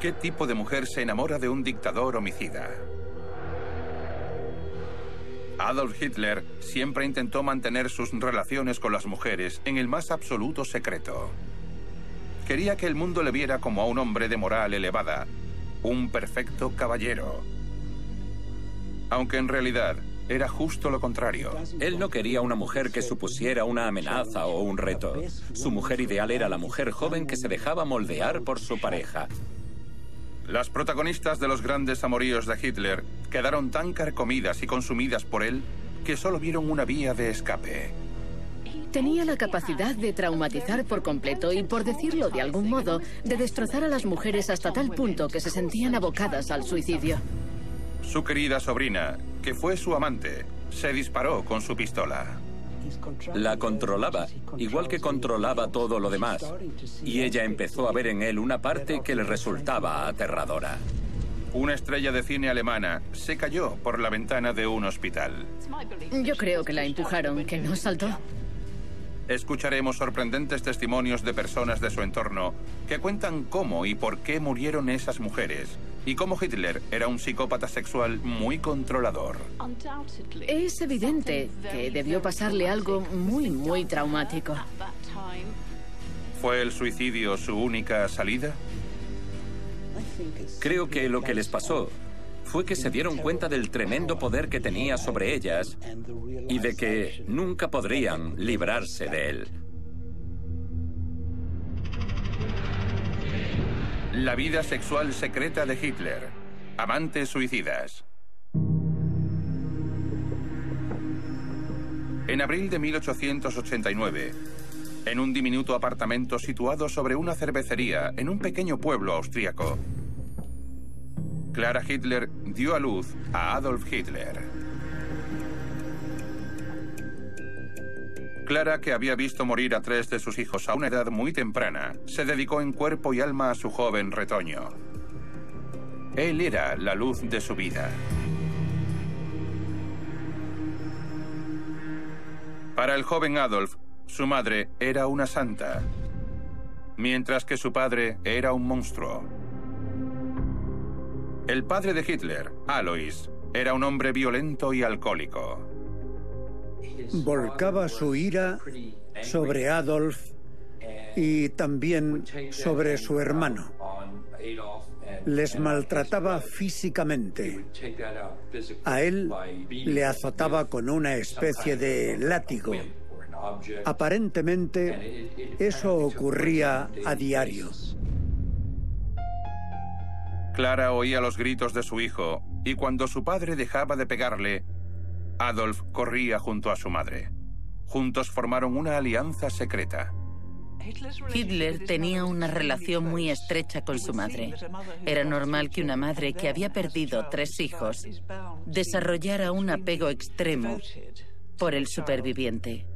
¿Qué tipo de mujer se enamora de un dictador homicida? Adolf Hitler siempre intentó mantener sus relaciones con las mujeres en el más absoluto secreto. Quería que el mundo le viera como a un hombre de moral elevada, un perfecto caballero. Aunque en realidad era justo lo contrario. Él no quería una mujer que supusiera una amenaza o un reto. Su mujer ideal era la mujer joven que se dejaba moldear por su pareja. Las protagonistas de los grandes amoríos de Hitler quedaron tan carcomidas y consumidas por él que solo vieron una vía de escape. Tenía la capacidad de traumatizar por completo y, por decirlo de algún modo, de destrozar a las mujeres hasta tal punto que se sentían abocadas al suicidio. Su querida sobrina, que fue su amante, se disparó con su pistola. La controlaba, igual que controlaba todo lo demás. Y ella empezó a ver en él una parte que le resultaba aterradora. Una estrella de cine alemana se cayó por la ventana de un hospital. Yo creo que la empujaron, que no saltó. Escucharemos sorprendentes testimonios de personas de su entorno que cuentan cómo y por qué murieron esas mujeres y cómo Hitler era un psicópata sexual muy controlador. Es evidente que debió pasarle algo muy, muy traumático. ¿Fue el suicidio su única salida? Creo que lo que les pasó fue que se dieron cuenta del tremendo poder que tenía sobre ellas y de que nunca podrían librarse de él. La vida sexual secreta de Hitler. Amantes suicidas. En abril de 1889, en un diminuto apartamento situado sobre una cervecería en un pequeño pueblo austríaco, Clara Hitler dio a luz a Adolf Hitler. Clara, que había visto morir a tres de sus hijos a una edad muy temprana, se dedicó en cuerpo y alma a su joven retoño. Él era la luz de su vida. Para el joven Adolf, su madre era una santa, mientras que su padre era un monstruo. El padre de Hitler, Alois, era un hombre violento y alcohólico. Volcaba su ira sobre Adolf y también sobre su hermano. Les maltrataba físicamente. A él le azotaba con una especie de látigo. Aparentemente, eso ocurría a diario. Clara oía los gritos de su hijo y cuando su padre dejaba de pegarle, Adolf corría junto a su madre. Juntos formaron una alianza secreta. Hitler tenía una relación muy estrecha con su madre. Era normal que una madre que había perdido tres hijos desarrollara un apego extremo por el superviviente.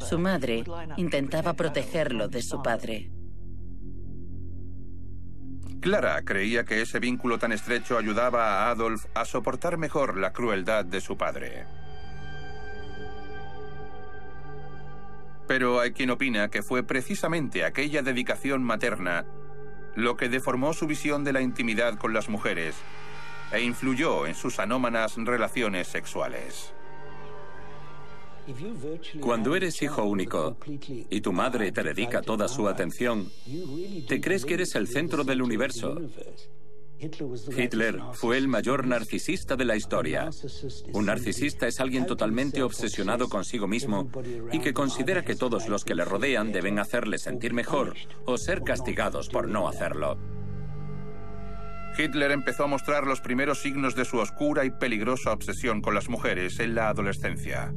Su madre intentaba protegerlo de su padre. Clara creía que ese vínculo tan estrecho ayudaba a Adolf a soportar mejor la crueldad de su padre. Pero hay quien opina que fue precisamente aquella dedicación materna lo que deformó su visión de la intimidad con las mujeres e influyó en sus anómanas relaciones sexuales. Cuando eres hijo único y tu madre te dedica toda su atención, te crees que eres el centro del universo. Hitler fue el mayor narcisista de la historia. Un narcisista es alguien totalmente obsesionado consigo mismo y que considera que todos los que le rodean deben hacerle sentir mejor o ser castigados por no hacerlo. Hitler empezó a mostrar los primeros signos de su oscura y peligrosa obsesión con las mujeres en la adolescencia.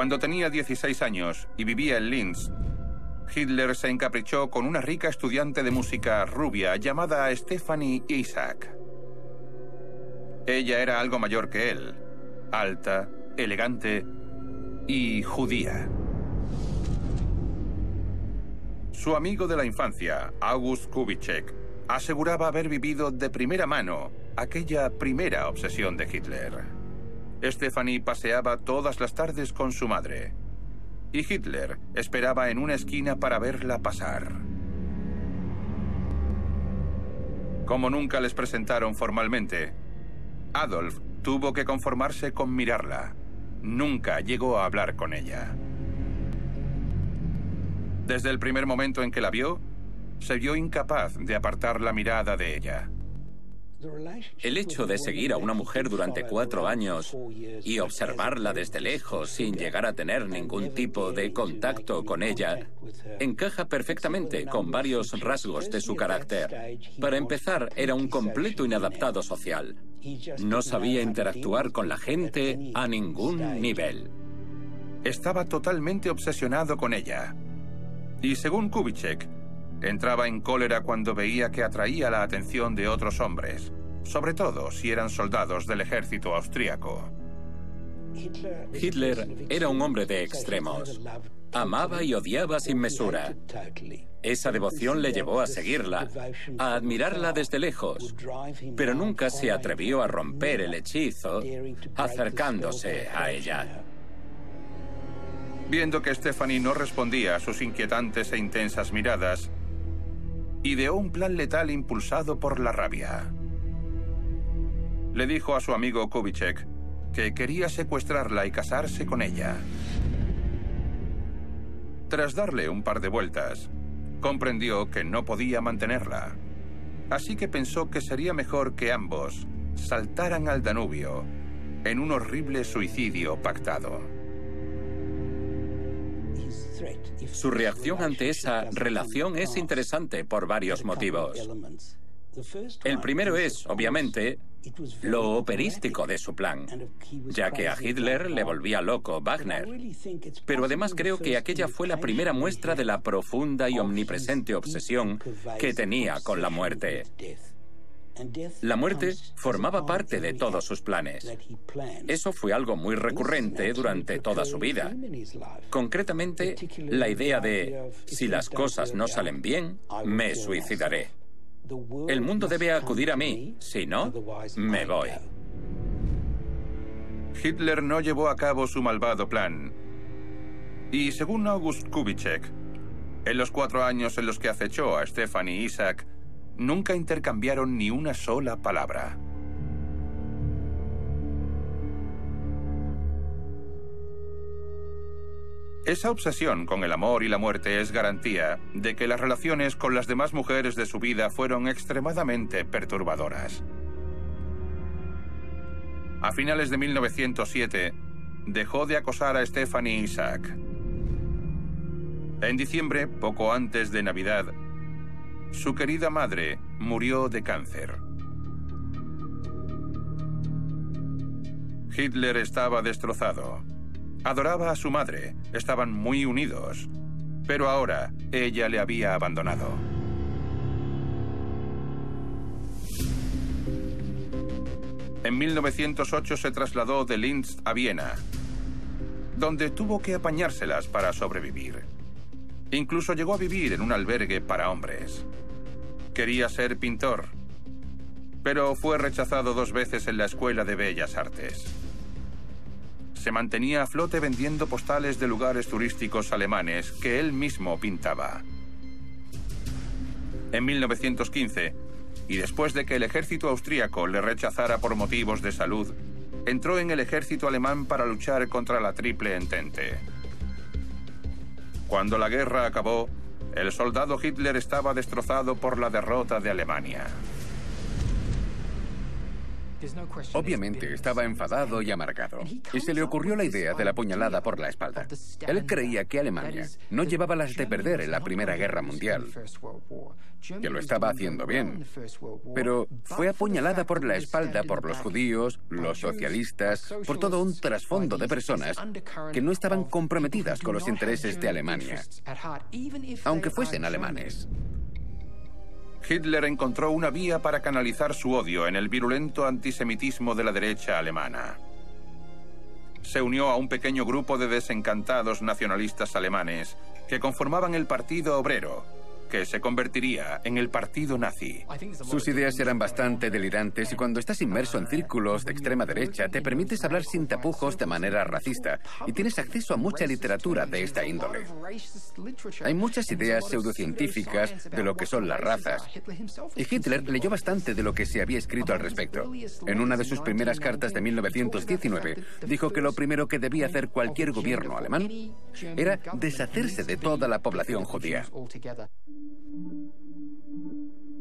Cuando tenía 16 años y vivía en Linz, Hitler se encaprichó con una rica estudiante de música rubia llamada Stephanie Isaac. Ella era algo mayor que él, alta, elegante y judía. Su amigo de la infancia, August Kubitschek, aseguraba haber vivido de primera mano aquella primera obsesión de Hitler. Stephanie paseaba todas las tardes con su madre y Hitler esperaba en una esquina para verla pasar. Como nunca les presentaron formalmente, Adolf tuvo que conformarse con mirarla. Nunca llegó a hablar con ella. Desde el primer momento en que la vio, se vio incapaz de apartar la mirada de ella. El hecho de seguir a una mujer durante cuatro años y observarla desde lejos sin llegar a tener ningún tipo de contacto con ella encaja perfectamente con varios rasgos de su carácter. Para empezar, era un completo inadaptado social. No sabía interactuar con la gente a ningún nivel. Estaba totalmente obsesionado con ella. Y según Kubitschek, entraba en cólera cuando veía que atraía la atención de otros hombres, sobre todo si eran soldados del ejército austríaco. Hitler era un hombre de extremos. Amaba y odiaba sin mesura. Esa devoción le llevó a seguirla, a admirarla desde lejos, pero nunca se atrevió a romper el hechizo acercándose a ella. Viendo que Stephanie no respondía a sus inquietantes e intensas miradas, ideó un plan letal impulsado por la rabia. Le dijo a su amigo Kubitschek que quería secuestrarla y casarse con ella. Tras darle un par de vueltas, comprendió que no podía mantenerla. Así que pensó que sería mejor que ambos saltaran al Danubio en un horrible suicidio pactado. Su reacción ante esa relación es interesante por varios motivos. El primero es, obviamente, lo operístico de su plan, ya que a Hitler le volvía loco Wagner. Pero además creo que aquella fue la primera muestra de la profunda y omnipresente obsesión que tenía con la muerte. La muerte formaba parte de todos sus planes. Eso fue algo muy recurrente durante toda su vida. Concretamente, la idea de, si las cosas no salen bien, me suicidaré. El mundo debe acudir a mí, si no, me voy. Hitler no llevó a cabo su malvado plan. Y según August Kubitschek, en los cuatro años en los que acechó a Stefan y Isaac, nunca intercambiaron ni una sola palabra. Esa obsesión con el amor y la muerte es garantía de que las relaciones con las demás mujeres de su vida fueron extremadamente perturbadoras. A finales de 1907, dejó de acosar a Stephanie Isaac. En diciembre, poco antes de Navidad, su querida madre murió de cáncer. Hitler estaba destrozado. Adoraba a su madre, estaban muy unidos, pero ahora ella le había abandonado. En 1908 se trasladó de Linz a Viena, donde tuvo que apañárselas para sobrevivir. Incluso llegó a vivir en un albergue para hombres. Quería ser pintor, pero fue rechazado dos veces en la Escuela de Bellas Artes se mantenía a flote vendiendo postales de lugares turísticos alemanes que él mismo pintaba. En 1915, y después de que el ejército austríaco le rechazara por motivos de salud, entró en el ejército alemán para luchar contra la Triple Entente. Cuando la guerra acabó, el soldado Hitler estaba destrozado por la derrota de Alemania. Obviamente estaba enfadado y amargado, y se le ocurrió la idea de la puñalada por la espalda. Él creía que Alemania no llevaba las de perder en la Primera Guerra Mundial, que lo estaba haciendo bien, pero fue apuñalada por la espalda por los judíos, los socialistas, por todo un trasfondo de personas que no estaban comprometidas con los intereses de Alemania, aunque fuesen alemanes. Hitler encontró una vía para canalizar su odio en el virulento antisemitismo de la derecha alemana. Se unió a un pequeño grupo de desencantados nacionalistas alemanes que conformaban el Partido Obrero que se convertiría en el partido nazi. Sus ideas eran bastante delirantes y cuando estás inmerso en círculos de extrema derecha te permites hablar sin tapujos de manera racista y tienes acceso a mucha literatura de esta índole. Hay muchas ideas pseudocientíficas de lo que son las razas y Hitler leyó bastante de lo que se había escrito al respecto. En una de sus primeras cartas de 1919 dijo que lo primero que debía hacer cualquier gobierno alemán era deshacerse de toda la población judía.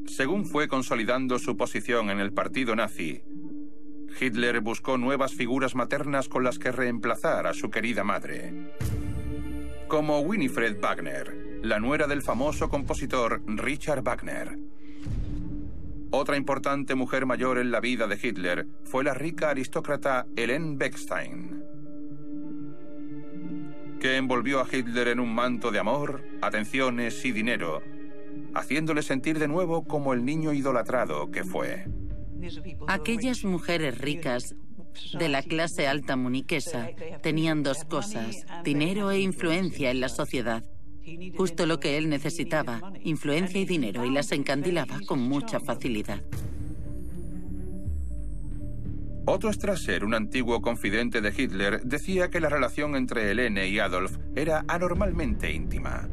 Según fue consolidando su posición en el partido nazi, Hitler buscó nuevas figuras maternas con las que reemplazar a su querida madre. Como Winifred Wagner, la nuera del famoso compositor Richard Wagner. Otra importante mujer mayor en la vida de Hitler fue la rica aristócrata Helene Beckstein, que envolvió a Hitler en un manto de amor, atenciones y dinero, haciéndole sentir de nuevo como el niño idolatrado que fue. Aquellas mujeres ricas de la clase alta muniquesa tenían dos cosas, dinero e influencia en la sociedad. Justo lo que él necesitaba, influencia y dinero, y las encandilaba con mucha facilidad. Otto Strasser, un antiguo confidente de Hitler, decía que la relación entre Helene y Adolf era anormalmente íntima.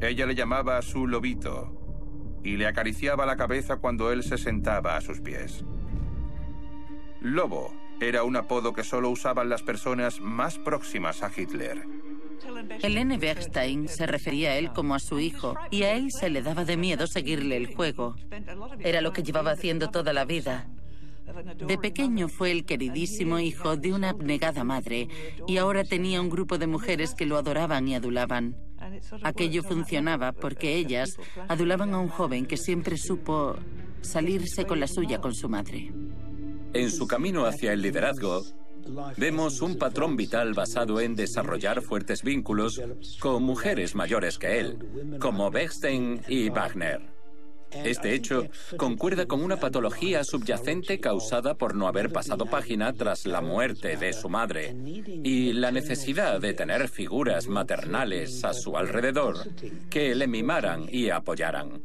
Ella le llamaba su lobito y le acariciaba la cabeza cuando él se sentaba a sus pies. Lobo era un apodo que solo usaban las personas más próximas a Hitler. Helene Bergstein se refería a él como a su hijo y a él se le daba de miedo seguirle el juego. Era lo que llevaba haciendo toda la vida. De pequeño fue el queridísimo hijo de una abnegada madre y ahora tenía un grupo de mujeres que lo adoraban y adulaban. Aquello funcionaba porque ellas adulaban a un joven que siempre supo salirse con la suya con su madre. En su camino hacia el liderazgo, vemos un patrón vital basado en desarrollar fuertes vínculos con mujeres mayores que él, como Bechstein y Wagner. Este hecho concuerda con una patología subyacente causada por no haber pasado página tras la muerte de su madre y la necesidad de tener figuras maternales a su alrededor que le mimaran y apoyaran.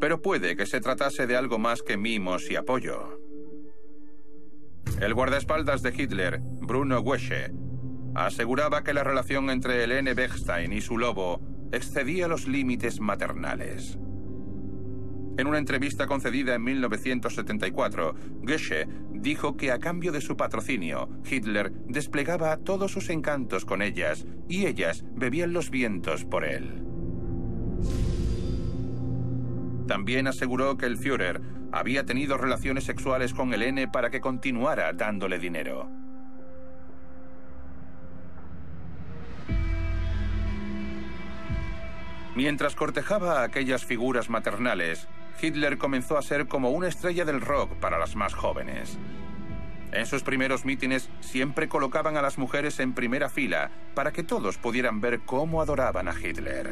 Pero puede que se tratase de algo más que mimos y apoyo. El guardaespaldas de Hitler, Bruno Wesche, aseguraba que la relación entre Helene Bechstein y su lobo excedía los límites maternales. En una entrevista concedida en 1974, Goethe dijo que a cambio de su patrocinio, Hitler desplegaba todos sus encantos con ellas y ellas bebían los vientos por él. También aseguró que el Führer había tenido relaciones sexuales con Helene para que continuara dándole dinero. Mientras cortejaba a aquellas figuras maternales, Hitler comenzó a ser como una estrella del rock para las más jóvenes. En sus primeros mítines siempre colocaban a las mujeres en primera fila para que todos pudieran ver cómo adoraban a Hitler.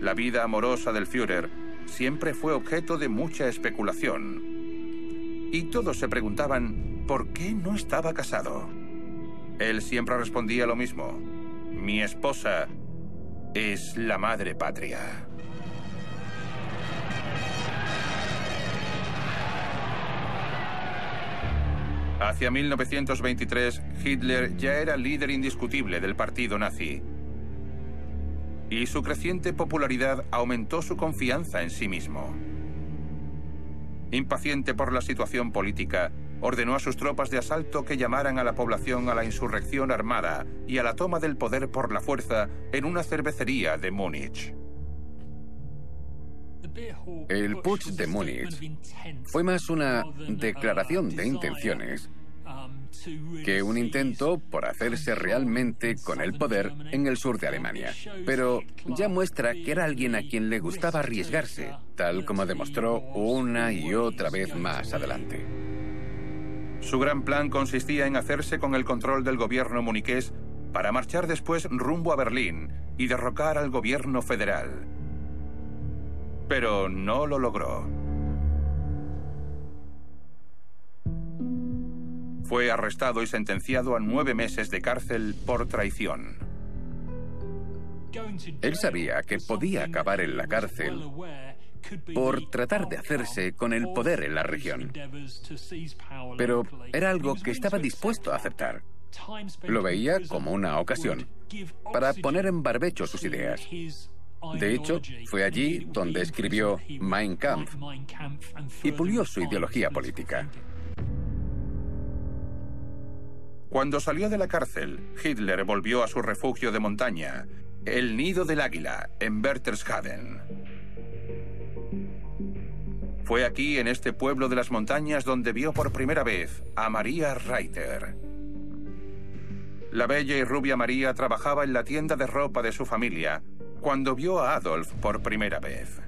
La vida amorosa del Führer siempre fue objeto de mucha especulación. Y todos se preguntaban por qué no estaba casado. Él siempre respondía lo mismo. Mi esposa es la madre patria. Hacia 1923, Hitler ya era líder indiscutible del partido nazi. Y su creciente popularidad aumentó su confianza en sí mismo. Impaciente por la situación política, ordenó a sus tropas de asalto que llamaran a la población a la insurrección armada y a la toma del poder por la fuerza en una cervecería de Múnich. El putsch de Múnich fue más una declaración de intenciones que un intento por hacerse realmente con el poder en el sur de Alemania. Pero ya muestra que era alguien a quien le gustaba arriesgarse, tal como demostró una y otra vez más adelante. Su gran plan consistía en hacerse con el control del gobierno muniqués para marchar después rumbo a Berlín y derrocar al gobierno federal pero no lo logró. Fue arrestado y sentenciado a nueve meses de cárcel por traición. Él sabía que podía acabar en la cárcel por tratar de hacerse con el poder en la región. Pero era algo que estaba dispuesto a aceptar. Lo veía como una ocasión para poner en barbecho sus ideas. De hecho, fue allí donde escribió Mein Kampf y pulió su ideología política. Cuando salió de la cárcel, Hitler volvió a su refugio de montaña, el Nido del Águila, en Berchtesgaden. Fue aquí, en este pueblo de las montañas, donde vio por primera vez a María Reiter. La bella y rubia María trabajaba en la tienda de ropa de su familia cuando vio a Adolf por primera vez.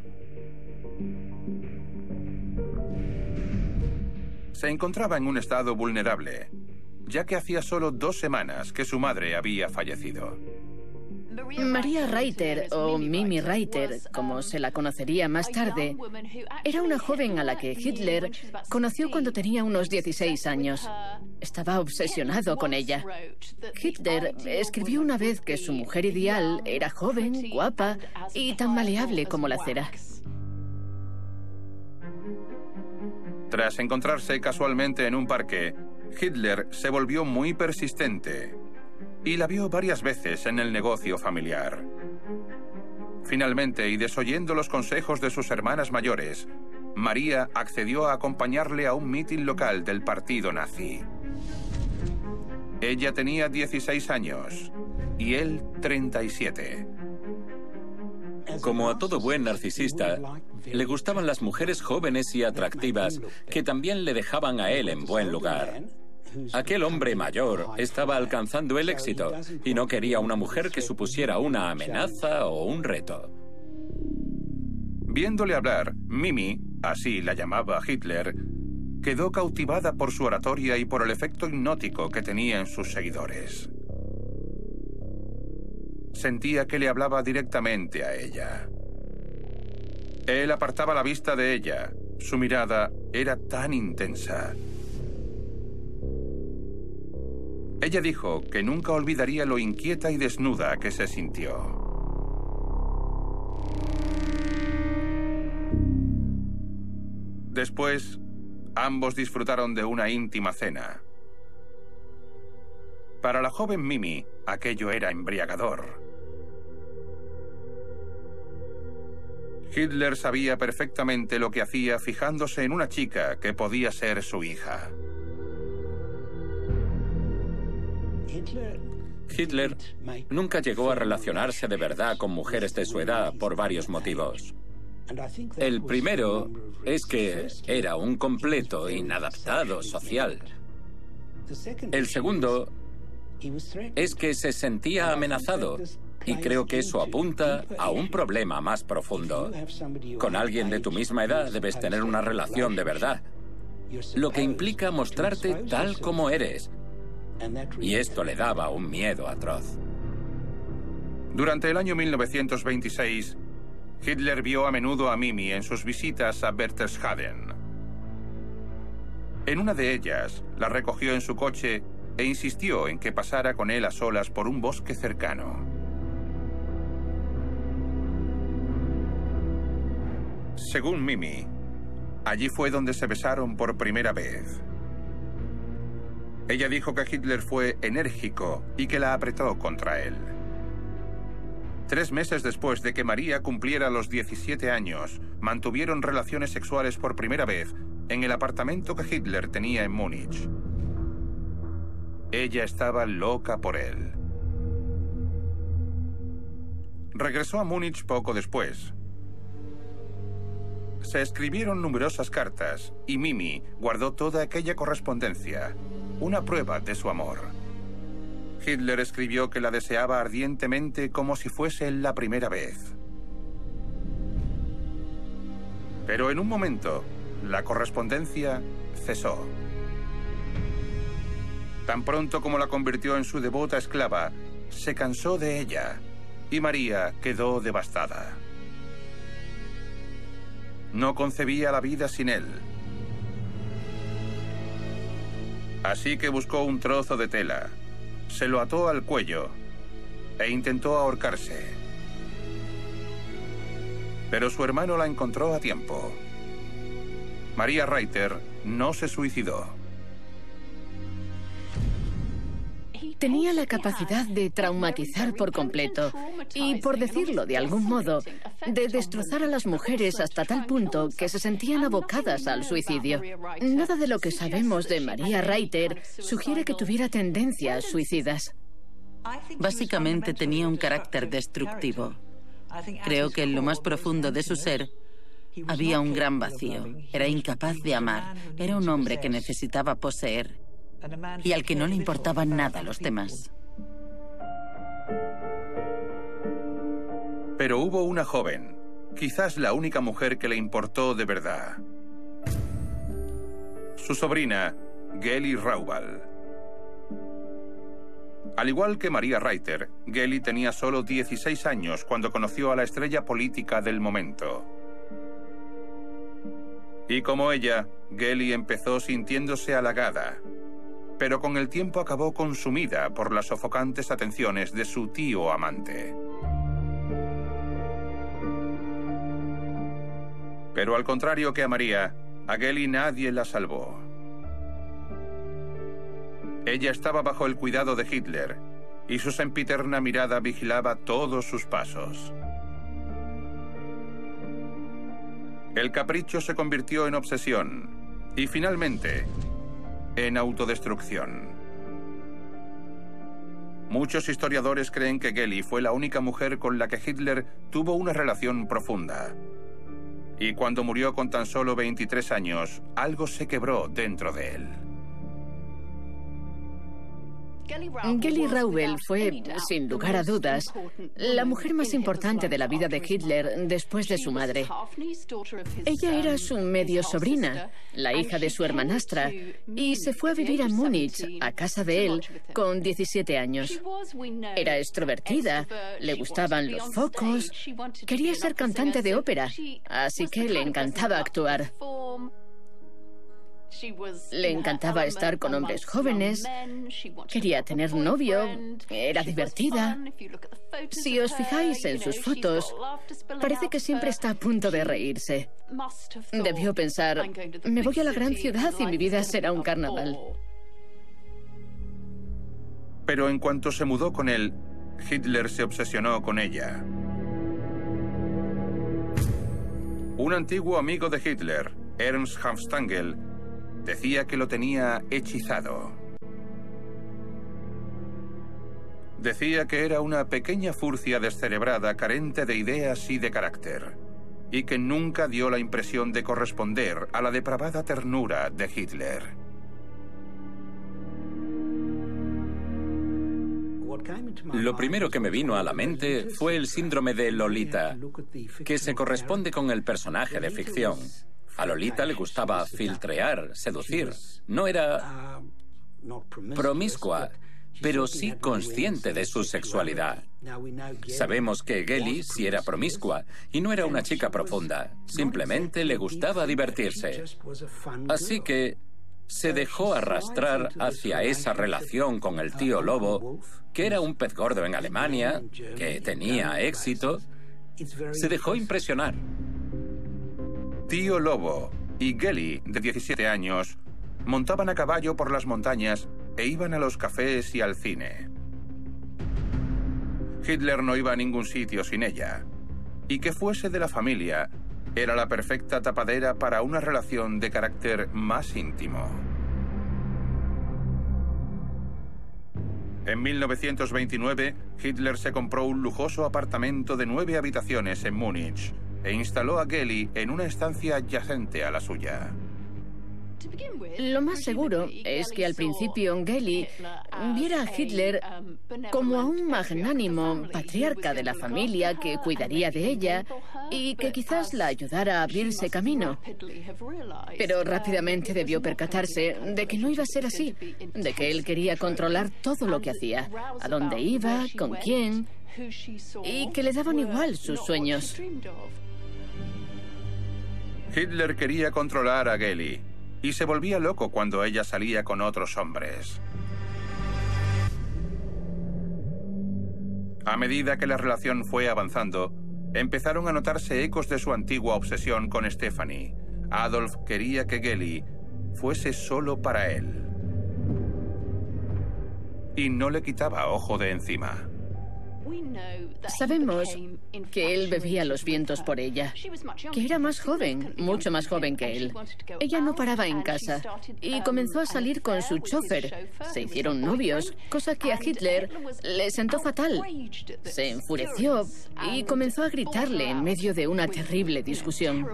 Se encontraba en un estado vulnerable, ya que hacía solo dos semanas que su madre había fallecido. María Reiter, o Mimi Reiter, como se la conocería más tarde, era una joven a la que Hitler conoció cuando tenía unos 16 años. Estaba obsesionado con ella. Hitler escribió una vez que su mujer ideal era joven, guapa y tan maleable como la cera. Tras encontrarse casualmente en un parque, Hitler se volvió muy persistente y la vio varias veces en el negocio familiar. Finalmente, y desoyendo los consejos de sus hermanas mayores, María accedió a acompañarle a un mitin local del partido nazi. Ella tenía 16 años y él 37. Como a todo buen narcisista, le gustaban las mujeres jóvenes y atractivas que también le dejaban a él en buen lugar. Aquel hombre mayor estaba alcanzando el éxito y no quería una mujer que supusiera una amenaza o un reto. Viéndole hablar, Mimi, así la llamaba Hitler, quedó cautivada por su oratoria y por el efecto hipnótico que tenía en sus seguidores. Sentía que le hablaba directamente a ella. Él apartaba la vista de ella. Su mirada era tan intensa Ella dijo que nunca olvidaría lo inquieta y desnuda que se sintió. Después, ambos disfrutaron de una íntima cena. Para la joven Mimi, aquello era embriagador. Hitler sabía perfectamente lo que hacía fijándose en una chica que podía ser su hija. Hitler nunca llegó a relacionarse de verdad con mujeres de su edad por varios motivos. El primero es que era un completo inadaptado social. El segundo es que se sentía amenazado y creo que eso apunta a un problema más profundo. Con alguien de tu misma edad debes tener una relación de verdad, lo que implica mostrarte tal como eres, y esto le daba un miedo atroz. Durante el año 1926, Hitler vio a menudo a Mimi en sus visitas a Berchtesgaden. En una de ellas, la recogió en su coche e insistió en que pasara con él a solas por un bosque cercano. Según Mimi, allí fue donde se besaron por primera vez. Ella dijo que Hitler fue enérgico y que la apretó contra él. Tres meses después de que María cumpliera los 17 años, mantuvieron relaciones sexuales por primera vez en el apartamento que Hitler tenía en Múnich. Ella estaba loca por él. Regresó a Múnich poco después. Se escribieron numerosas cartas y Mimi guardó toda aquella correspondencia una prueba de su amor. Hitler escribió que la deseaba ardientemente como si fuese la primera vez. Pero en un momento, la correspondencia cesó. Tan pronto como la convirtió en su devota esclava, se cansó de ella y María quedó devastada. No concebía la vida sin él. Así que buscó un trozo de tela, se lo ató al cuello e intentó ahorcarse. Pero su hermano la encontró a tiempo. María Reiter no se suicidó. Tenía la capacidad de traumatizar por completo y, por decirlo de algún modo, de destrozar a las mujeres hasta tal punto que se sentían abocadas al suicidio. Nada de lo que sabemos de María Reiter sugiere que tuviera tendencias suicidas. Básicamente tenía un carácter destructivo. Creo que en lo más profundo de su ser había un gran vacío. Era incapaz de amar. Era un hombre que necesitaba poseer y al que no le importaban nada los demás. Pero hubo una joven, quizás la única mujer que le importó de verdad. Su sobrina, Geli Raubal. Al igual que María Reiter, Geli tenía solo 16 años cuando conoció a la estrella política del momento. Y como ella, Geli empezó sintiéndose halagada, pero con el tiempo acabó consumida por las sofocantes atenciones de su tío amante. Pero al contrario que a María, a nadie la salvó. Ella estaba bajo el cuidado de Hitler y su sempiterna mirada vigilaba todos sus pasos. El capricho se convirtió en obsesión y finalmente en autodestrucción. Muchos historiadores creen que Geli fue la única mujer con la que Hitler tuvo una relación profunda. Y cuando murió con tan solo 23 años, algo se quebró dentro de él. Geli Raubel fue, sin lugar a dudas, la mujer más importante de la vida de Hitler después de su madre. Ella era su medio sobrina, la hija de su hermanastra, y se fue a vivir a Múnich, a casa de él, con 17 años. Era extrovertida, le gustaban los focos, quería ser cantante de ópera, así que le encantaba actuar. Le encantaba estar con hombres jóvenes, quería tener novio, era divertida. Si os fijáis en sus fotos, parece que siempre está a punto de reírse. Debió pensar, me voy a la gran ciudad y mi vida será un carnaval. Pero en cuanto se mudó con él, Hitler se obsesionó con ella. Un antiguo amigo de Hitler, Ernst Hafstangel, Decía que lo tenía hechizado. Decía que era una pequeña furcia descerebrada, carente de ideas y de carácter, y que nunca dio la impresión de corresponder a la depravada ternura de Hitler. Lo primero que me vino a la mente fue el síndrome de Lolita, que se corresponde con el personaje de ficción. A Lolita le gustaba filtrear, seducir. No era promiscua, pero sí consciente de su sexualidad. Sabemos que Geli sí era promiscua y no era una chica profunda, simplemente le gustaba divertirse. Así que se dejó arrastrar hacia esa relación con el tío Lobo, que era un pez gordo en Alemania, que tenía éxito. Se dejó impresionar. Tío Lobo y Geli, de 17 años, montaban a caballo por las montañas e iban a los cafés y al cine. Hitler no iba a ningún sitio sin ella. Y que fuese de la familia era la perfecta tapadera para una relación de carácter más íntimo. En 1929, Hitler se compró un lujoso apartamento de nueve habitaciones en Múnich e instaló a Geli en una estancia adyacente a la suya. Lo más seguro es que al principio Geli viera a Hitler como a un magnánimo patriarca de la familia que cuidaría de ella y que quizás la ayudara a abrirse camino. Pero rápidamente debió percatarse de que no iba a ser así, de que él quería controlar todo lo que hacía, a dónde iba, con quién, y que le daban igual sus sueños. Hitler quería controlar a Geli y se volvía loco cuando ella salía con otros hombres. A medida que la relación fue avanzando, empezaron a notarse ecos de su antigua obsesión con Stephanie. Adolf quería que Gelly fuese solo para él. Y no le quitaba ojo de encima. Sabemos que él bebía los vientos por ella, que era más joven, mucho más joven que él. Ella no paraba en casa y comenzó a salir con su chofer. Se hicieron novios, cosa que a Hitler le sentó fatal. Se enfureció y comenzó a gritarle en medio de una terrible discusión.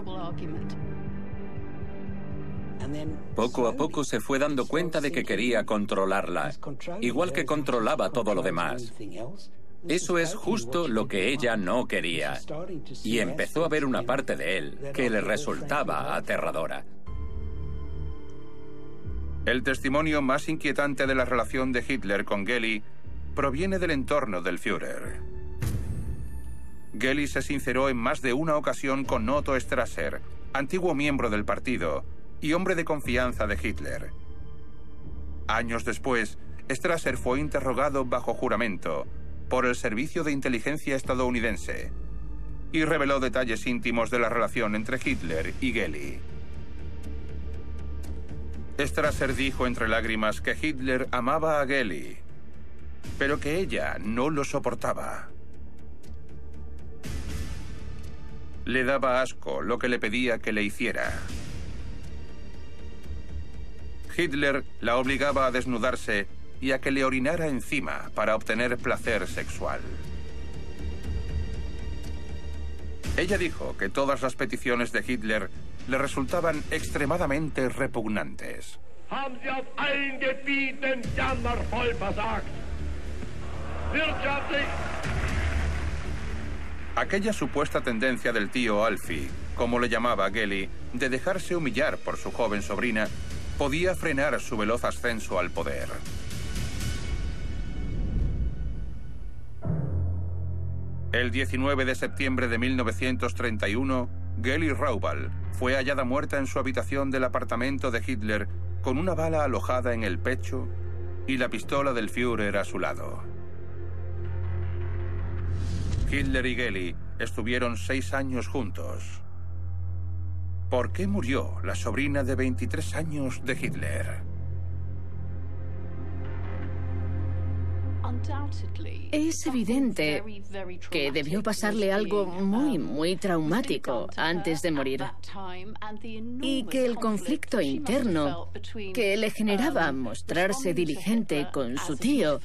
Poco a poco se fue dando cuenta de que quería controlarla, igual que controlaba todo lo demás. Eso es justo lo que ella no quería. Y empezó a ver una parte de él que le resultaba aterradora. El testimonio más inquietante de la relación de Hitler con Gelly proviene del entorno del Führer. Gelly se sinceró en más de una ocasión con Otto Strasser, antiguo miembro del partido y hombre de confianza de Hitler. Años después, Strasser fue interrogado bajo juramento por el Servicio de Inteligencia estadounidense y reveló detalles íntimos de la relación entre Hitler y Gelly. Strasser dijo entre lágrimas que Hitler amaba a Gelly, pero que ella no lo soportaba. Le daba asco lo que le pedía que le hiciera. Hitler la obligaba a desnudarse y a que le orinara encima para obtener placer sexual. Ella dijo que todas las peticiones de Hitler le resultaban extremadamente repugnantes. Aquella supuesta tendencia del tío Alfie, como le llamaba Gelly, de dejarse humillar por su joven sobrina, podía frenar su veloz ascenso al poder. El 19 de septiembre de 1931, Gelly Raubal fue hallada muerta en su habitación del apartamento de Hitler con una bala alojada en el pecho y la pistola del Führer a su lado. Hitler y Gelly estuvieron seis años juntos. ¿Por qué murió la sobrina de 23 años de Hitler? Es evidente que debió pasarle algo muy, muy traumático antes de morir. Y que el conflicto interno que le generaba mostrarse diligente con su tío,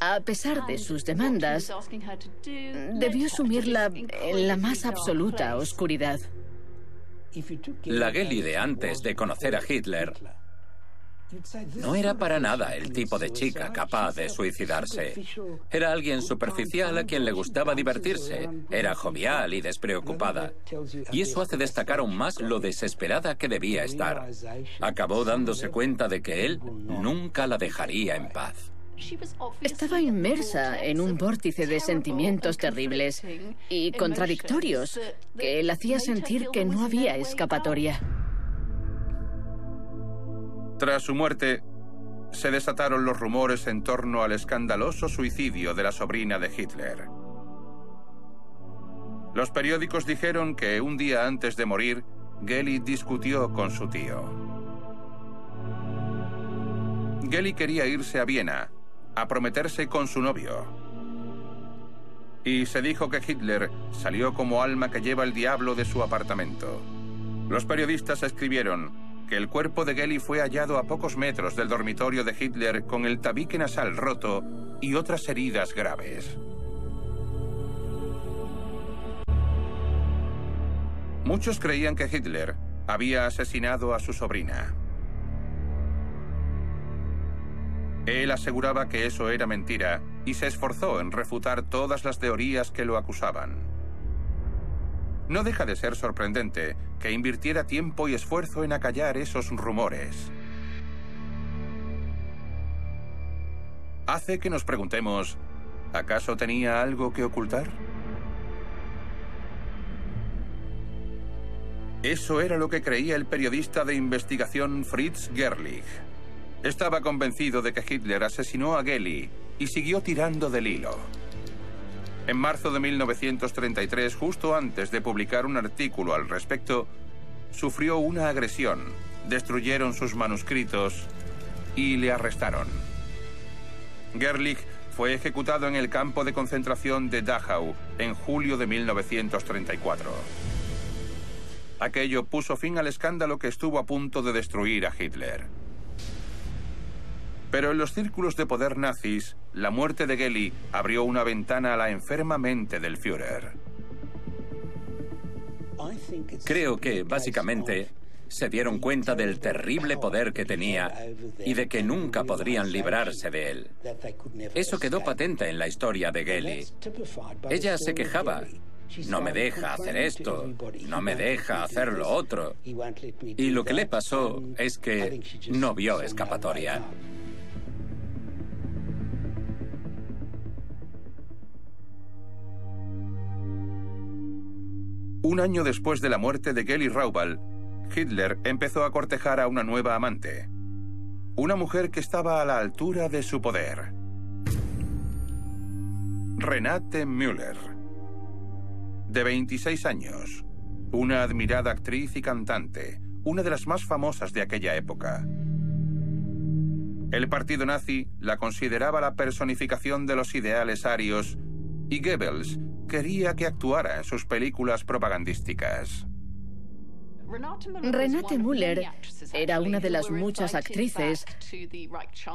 a pesar de sus demandas, debió sumirla en la más absoluta oscuridad. La Gelly de antes de conocer a Hitler no era para nada el tipo de chica capaz de suicidarse. Era alguien superficial a quien le gustaba divertirse. Era jovial y despreocupada. Y eso hace destacar aún más lo desesperada que debía estar. Acabó dándose cuenta de que él nunca la dejaría en paz. Estaba inmersa en un vórtice de sentimientos terribles y contradictorios que le hacía sentir que no había escapatoria. Tras su muerte, se desataron los rumores en torno al escandaloso suicidio de la sobrina de Hitler. Los periódicos dijeron que un día antes de morir, Gelly discutió con su tío. Gelly quería irse a Viena, a prometerse con su novio. Y se dijo que Hitler salió como alma que lleva el diablo de su apartamento. Los periodistas escribieron, que el cuerpo de Gelly fue hallado a pocos metros del dormitorio de Hitler con el tabique nasal roto y otras heridas graves. Muchos creían que Hitler había asesinado a su sobrina. Él aseguraba que eso era mentira y se esforzó en refutar todas las teorías que lo acusaban. No deja de ser sorprendente que invirtiera tiempo y esfuerzo en acallar esos rumores. Hace que nos preguntemos, ¿acaso tenía algo que ocultar? Eso era lo que creía el periodista de investigación Fritz Gerlich. Estaba convencido de que Hitler asesinó a Gelly y siguió tirando del hilo. En marzo de 1933, justo antes de publicar un artículo al respecto, sufrió una agresión, destruyeron sus manuscritos y le arrestaron. Gerlich fue ejecutado en el campo de concentración de Dachau en julio de 1934. Aquello puso fin al escándalo que estuvo a punto de destruir a Hitler. Pero en los círculos de poder nazis, la muerte de Geli abrió una ventana a la enferma mente del Führer. Creo que, básicamente, se dieron cuenta del terrible poder que tenía y de que nunca podrían librarse de él. Eso quedó patente en la historia de Geli. Ella se quejaba. No me deja hacer esto, no me deja hacer lo otro. Y lo que le pasó es que no vio escapatoria. Un año después de la muerte de Geli Raubal, Hitler empezó a cortejar a una nueva amante. Una mujer que estaba a la altura de su poder. Renate Müller. De 26 años. Una admirada actriz y cantante. Una de las más famosas de aquella época. El partido nazi la consideraba la personificación de los ideales arios y Goebbels quería que actuara en sus películas propagandísticas. Renate Müller era una de las muchas actrices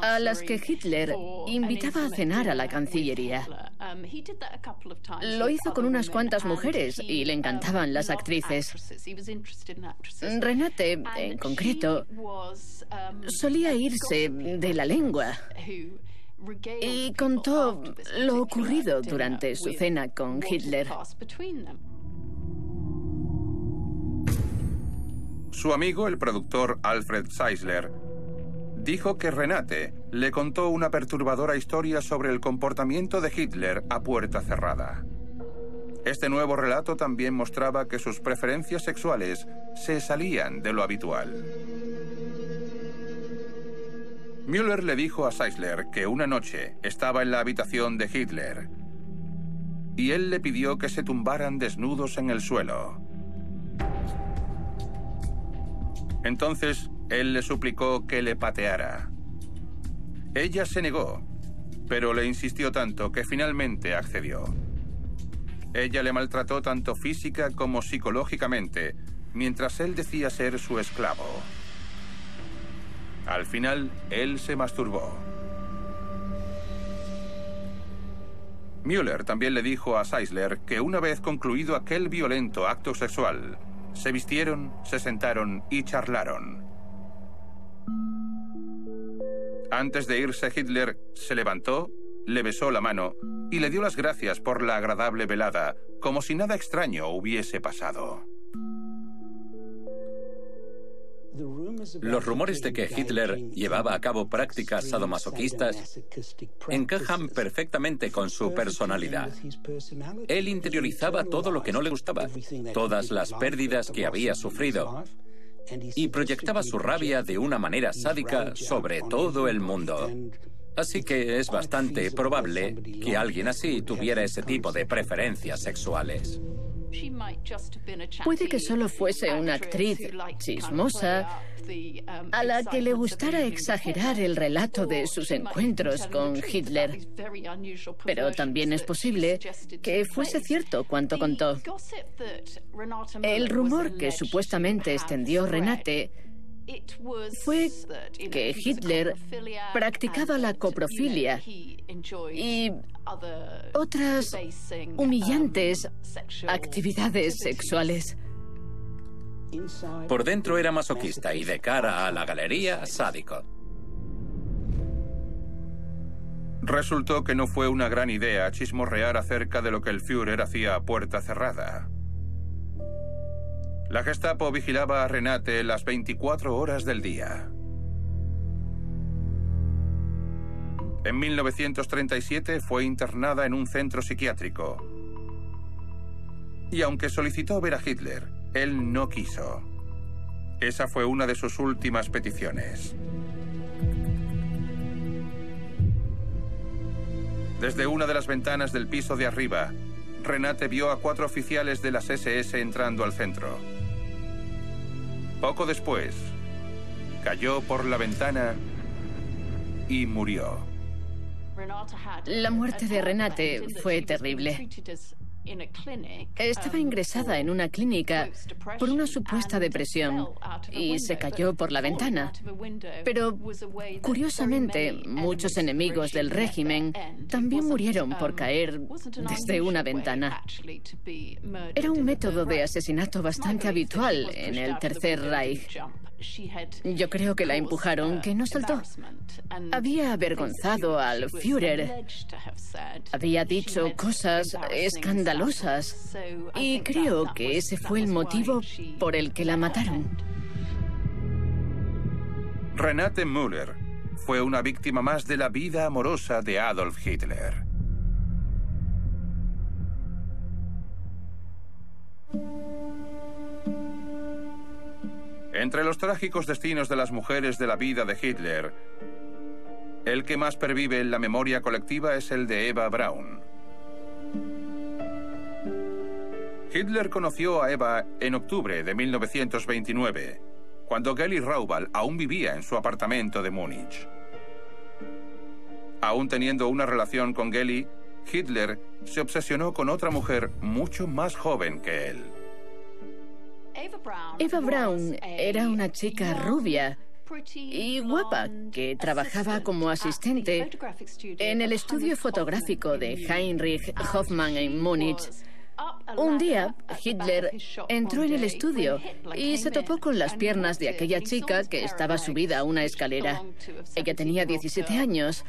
a las que Hitler invitaba a cenar a la Cancillería. Lo hizo con unas cuantas mujeres y le encantaban las actrices. Renate, en concreto, solía irse de la lengua y contó lo ocurrido durante su cena con Hitler. Su amigo, el productor Alfred Seisler, dijo que Renate le contó una perturbadora historia sobre el comportamiento de Hitler a puerta cerrada. Este nuevo relato también mostraba que sus preferencias sexuales se salían de lo habitual. Müller le dijo a Seisler que una noche estaba en la habitación de Hitler y él le pidió que se tumbaran desnudos en el suelo. Entonces él le suplicó que le pateara. Ella se negó, pero le insistió tanto que finalmente accedió. Ella le maltrató tanto física como psicológicamente, mientras él decía ser su esclavo. Al final, él se masturbó. Müller también le dijo a Seisler que una vez concluido aquel violento acto sexual, se vistieron, se sentaron y charlaron. Antes de irse Hitler se levantó, le besó la mano y le dio las gracias por la agradable velada, como si nada extraño hubiese pasado. Los rumores de que Hitler llevaba a cabo prácticas sadomasoquistas encajan perfectamente con su personalidad. Él interiorizaba todo lo que no le gustaba, todas las pérdidas que había sufrido, y proyectaba su rabia de una manera sádica sobre todo el mundo. Así que es bastante probable que alguien así tuviera ese tipo de preferencias sexuales. Puede que solo fuese una actriz chismosa a la que le gustara exagerar el relato de sus encuentros con Hitler. Pero también es posible que fuese cierto cuanto contó. El rumor que supuestamente extendió Renate fue que Hitler practicaba la coprofilia y otras humillantes actividades sexuales. Por dentro era masoquista y de cara a la galería, sádico. Resultó que no fue una gran idea chismorrear acerca de lo que el Führer hacía a puerta cerrada. La Gestapo vigilaba a Renate las 24 horas del día. En 1937 fue internada en un centro psiquiátrico. Y aunque solicitó ver a Hitler, él no quiso. Esa fue una de sus últimas peticiones. Desde una de las ventanas del piso de arriba, Renate vio a cuatro oficiales de las SS entrando al centro. Poco después, cayó por la ventana y murió. La muerte de Renate fue terrible. Estaba ingresada en una clínica por una supuesta depresión y se cayó por la ventana. Pero, curiosamente, muchos enemigos del régimen también murieron por caer desde una ventana. Era un método de asesinato bastante habitual en el Tercer Reich. Yo creo que la empujaron, que no saltó. Había avergonzado al Führer. Había dicho cosas escandalosas. Y creo que ese fue el motivo por el que la mataron. Renate Müller fue una víctima más de la vida amorosa de Adolf Hitler. Entre los trágicos destinos de las mujeres de la vida de Hitler, el que más pervive en la memoria colectiva es el de Eva Braun. Hitler conoció a Eva en octubre de 1929, cuando Gelly Raubal aún vivía en su apartamento de Múnich. Aún teniendo una relación con Gelly, Hitler se obsesionó con otra mujer mucho más joven que él. Eva Braun era una chica rubia y guapa que trabajaba como asistente en el estudio fotográfico de Heinrich Hoffmann en Múnich. Un día, Hitler entró en el estudio y se topó con las piernas de aquella chica que estaba subida a una escalera. Ella tenía 17 años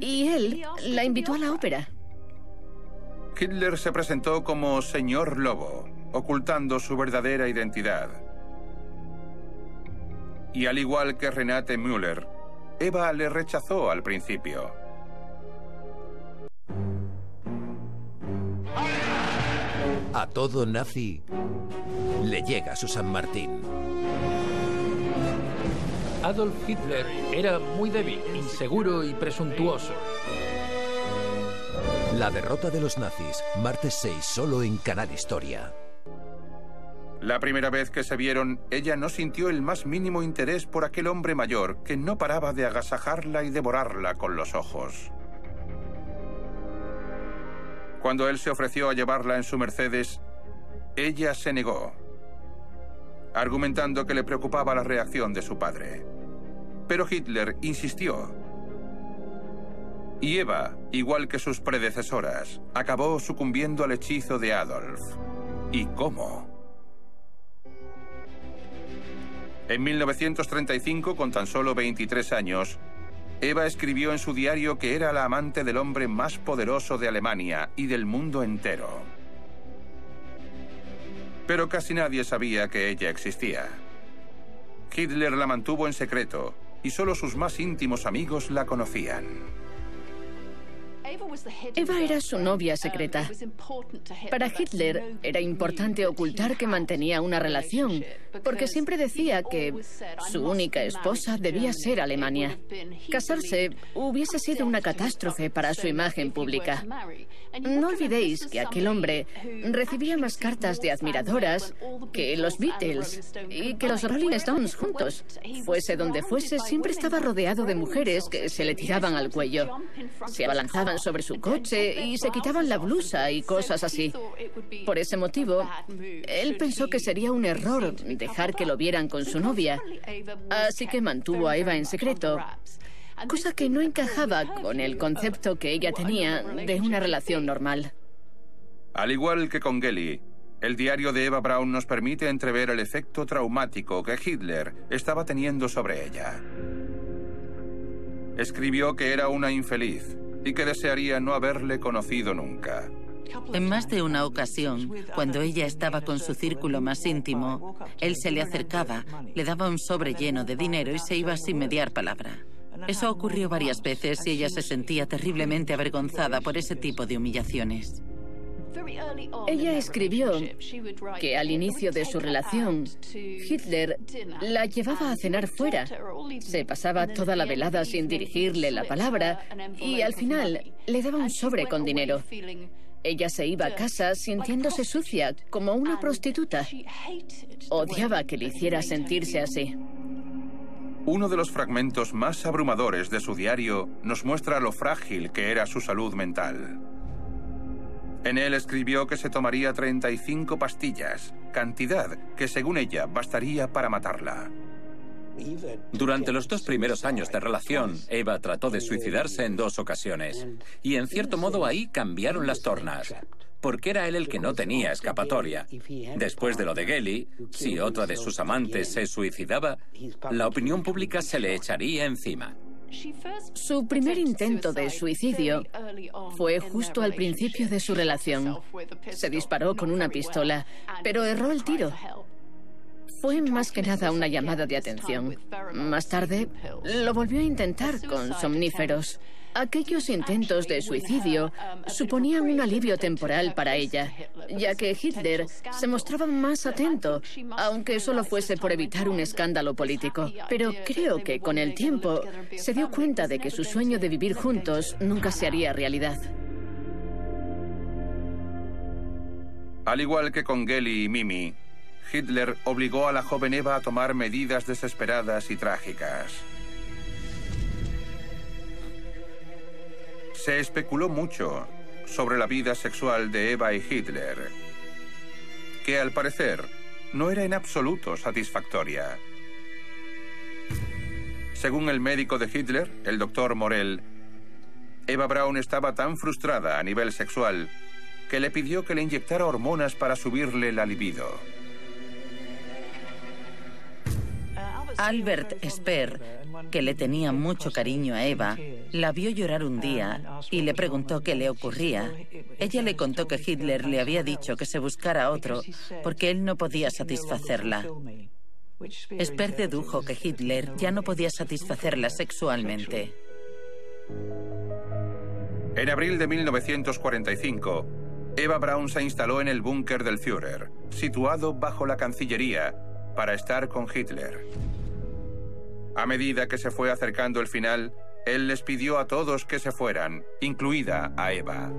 y él la invitó a la ópera. Hitler se presentó como señor Lobo, ocultando su verdadera identidad. Y al igual que Renate Müller, Eva le rechazó al principio. A todo nazi le llega su San Martín. Adolf Hitler era muy débil, inseguro y presuntuoso. La derrota de los nazis, martes 6, solo en Canal Historia. La primera vez que se vieron, ella no sintió el más mínimo interés por aquel hombre mayor que no paraba de agasajarla y devorarla con los ojos. Cuando él se ofreció a llevarla en su Mercedes, ella se negó, argumentando que le preocupaba la reacción de su padre. Pero Hitler insistió y Eva, igual que sus predecesoras, acabó sucumbiendo al hechizo de Adolf. ¿Y cómo? En 1935, con tan solo 23 años, Eva escribió en su diario que era la amante del hombre más poderoso de Alemania y del mundo entero. Pero casi nadie sabía que ella existía. Hitler la mantuvo en secreto y solo sus más íntimos amigos la conocían. Eva era su novia secreta. Para Hitler era importante ocultar que mantenía una relación, porque siempre decía que su única esposa debía ser Alemania. Casarse hubiese sido una catástrofe para su imagen pública. No olvidéis que aquel hombre recibía más cartas de admiradoras que los Beatles y que los Rolling Stones juntos. Fuese donde fuese, siempre estaba rodeado de mujeres que se le tiraban al cuello. Se abalanzaban sobre su coche y se quitaban la blusa y cosas así. Por ese motivo, él pensó que sería un error dejar que lo vieran con su novia. Así que mantuvo a Eva en secreto cosa que no encajaba con el concepto que ella tenía de una relación normal. Al igual que con Gelly, el diario de Eva Braun nos permite entrever el efecto traumático que Hitler estaba teniendo sobre ella. Escribió que era una infeliz y que desearía no haberle conocido nunca. En más de una ocasión, cuando ella estaba con su círculo más íntimo, él se le acercaba, le daba un sobre lleno de dinero y se iba sin mediar palabra. Eso ocurrió varias veces y ella se sentía terriblemente avergonzada por ese tipo de humillaciones. Ella escribió que al inicio de su relación, Hitler la llevaba a cenar fuera. Se pasaba toda la velada sin dirigirle la palabra y al final le daba un sobre con dinero. Ella se iba a casa sintiéndose sucia, como una prostituta. Odiaba que le hiciera sentirse así. Uno de los fragmentos más abrumadores de su diario nos muestra lo frágil que era su salud mental. En él escribió que se tomaría 35 pastillas, cantidad que según ella bastaría para matarla. Durante los dos primeros años de relación, Eva trató de suicidarse en dos ocasiones. Y en cierto modo ahí cambiaron las tornas. Porque era él el que no tenía escapatoria. Después de lo de Gelly, si otra de sus amantes se suicidaba, la opinión pública se le echaría encima. Su primer intento de suicidio fue justo al principio de su relación. Se disparó con una pistola, pero erró el tiro. Fue más que nada una llamada de atención. Más tarde, lo volvió a intentar con somníferos. Aquellos intentos de suicidio suponían un alivio temporal para ella, ya que Hitler se mostraba más atento, aunque solo fuese por evitar un escándalo político. Pero creo que con el tiempo se dio cuenta de que su sueño de vivir juntos nunca se haría realidad. Al igual que con Gelly y Mimi, Hitler obligó a la joven Eva a tomar medidas desesperadas y trágicas. Se especuló mucho sobre la vida sexual de Eva y Hitler, que al parecer no era en absoluto satisfactoria. Según el médico de Hitler, el doctor Morel, Eva Braun estaba tan frustrada a nivel sexual que le pidió que le inyectara hormonas para subirle la libido. Albert Speer, que le tenía mucho cariño a Eva, la vio llorar un día y le preguntó qué le ocurría. Ella le contó que Hitler le había dicho que se buscara otro porque él no podía satisfacerla. Speer dedujo que Hitler ya no podía satisfacerla sexualmente. En abril de 1945, Eva Braun se instaló en el búnker del Führer, situado bajo la Cancillería, para estar con Hitler. A medida que se fue acercando el final, él les pidió a todos que se fueran, incluida a Eva.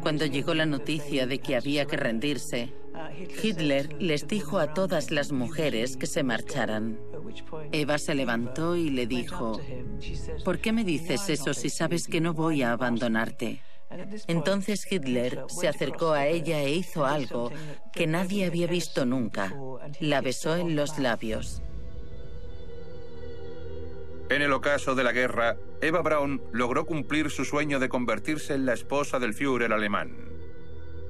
Cuando llegó la noticia de que había que rendirse, Hitler les dijo a todas las mujeres que se marcharan. Eva se levantó y le dijo, ¿por qué me dices eso si sabes que no voy a abandonarte? Entonces Hitler se acercó a ella e hizo algo que nadie había visto nunca. La besó en los labios. En el ocaso de la guerra, Eva Braun logró cumplir su sueño de convertirse en la esposa del Führer alemán.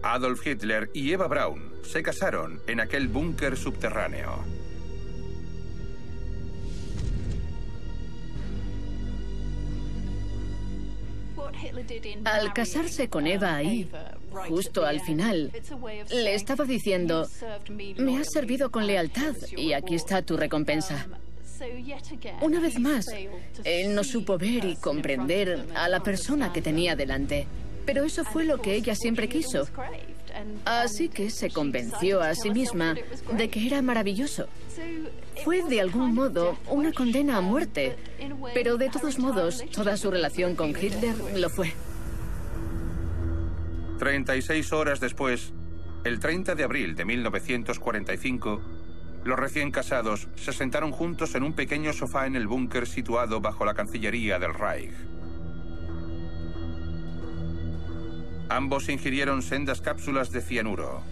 Adolf Hitler y Eva Braun se casaron en aquel búnker subterráneo. Al casarse con Eva ahí, justo al final, le estaba diciendo, me has servido con lealtad y aquí está tu recompensa. Una vez más, él no supo ver y comprender a la persona que tenía delante. Pero eso fue lo que ella siempre quiso. Así que se convenció a sí misma de que era maravilloso. Fue de algún modo una condena a muerte, pero de todos modos toda su relación con Hitler lo fue. 36 horas después, el 30 de abril de 1945, los recién casados se sentaron juntos en un pequeño sofá en el búnker situado bajo la Cancillería del Reich. Ambos ingirieron sendas cápsulas de cianuro.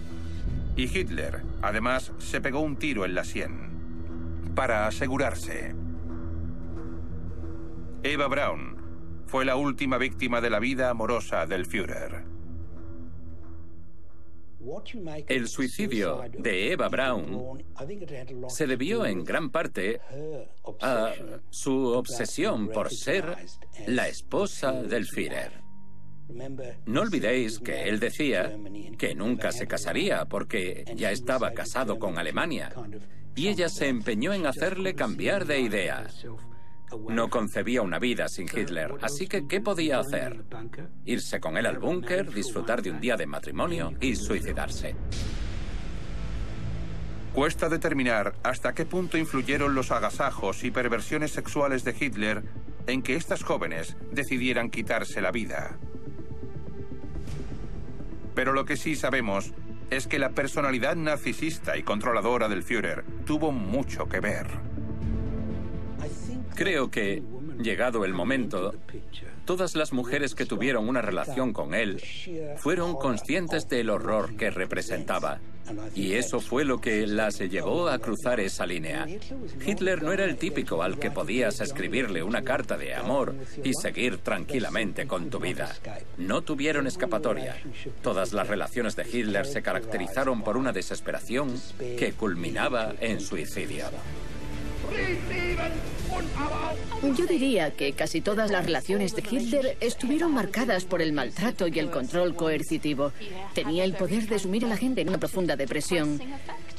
Y Hitler, además, se pegó un tiro en la sien. Para asegurarse. Eva Braun fue la última víctima de la vida amorosa del Führer. El suicidio de Eva Braun se debió en gran parte a su obsesión por ser la esposa del Führer. No olvidéis que él decía que nunca se casaría porque ya estaba casado con Alemania y ella se empeñó en hacerle cambiar de idea. No concebía una vida sin Hitler, así que ¿qué podía hacer? Irse con él al búnker, disfrutar de un día de matrimonio y suicidarse. Cuesta determinar hasta qué punto influyeron los agasajos y perversiones sexuales de Hitler en que estas jóvenes decidieran quitarse la vida. Pero lo que sí sabemos es que la personalidad narcisista y controladora del Führer tuvo mucho que ver. Creo que, llegado el momento, todas las mujeres que tuvieron una relación con él fueron conscientes del horror que representaba. Y eso fue lo que las llevó a cruzar esa línea. Hitler no era el típico al que podías escribirle una carta de amor y seguir tranquilamente con tu vida. No tuvieron escapatoria. Todas las relaciones de Hitler se caracterizaron por una desesperación que culminaba en suicidio. Yo diría que casi todas las relaciones de Hitler estuvieron marcadas por el maltrato y el control coercitivo. Tenía el poder de sumir a la gente en una profunda depresión.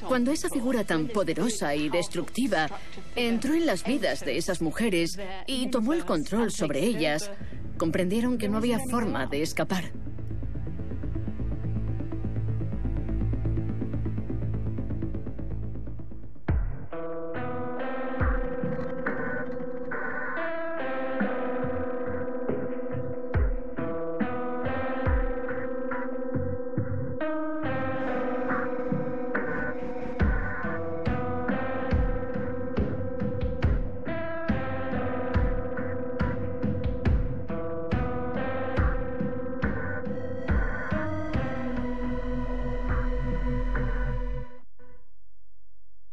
Cuando esa figura tan poderosa y destructiva entró en las vidas de esas mujeres y tomó el control sobre ellas, comprendieron que no había forma de escapar.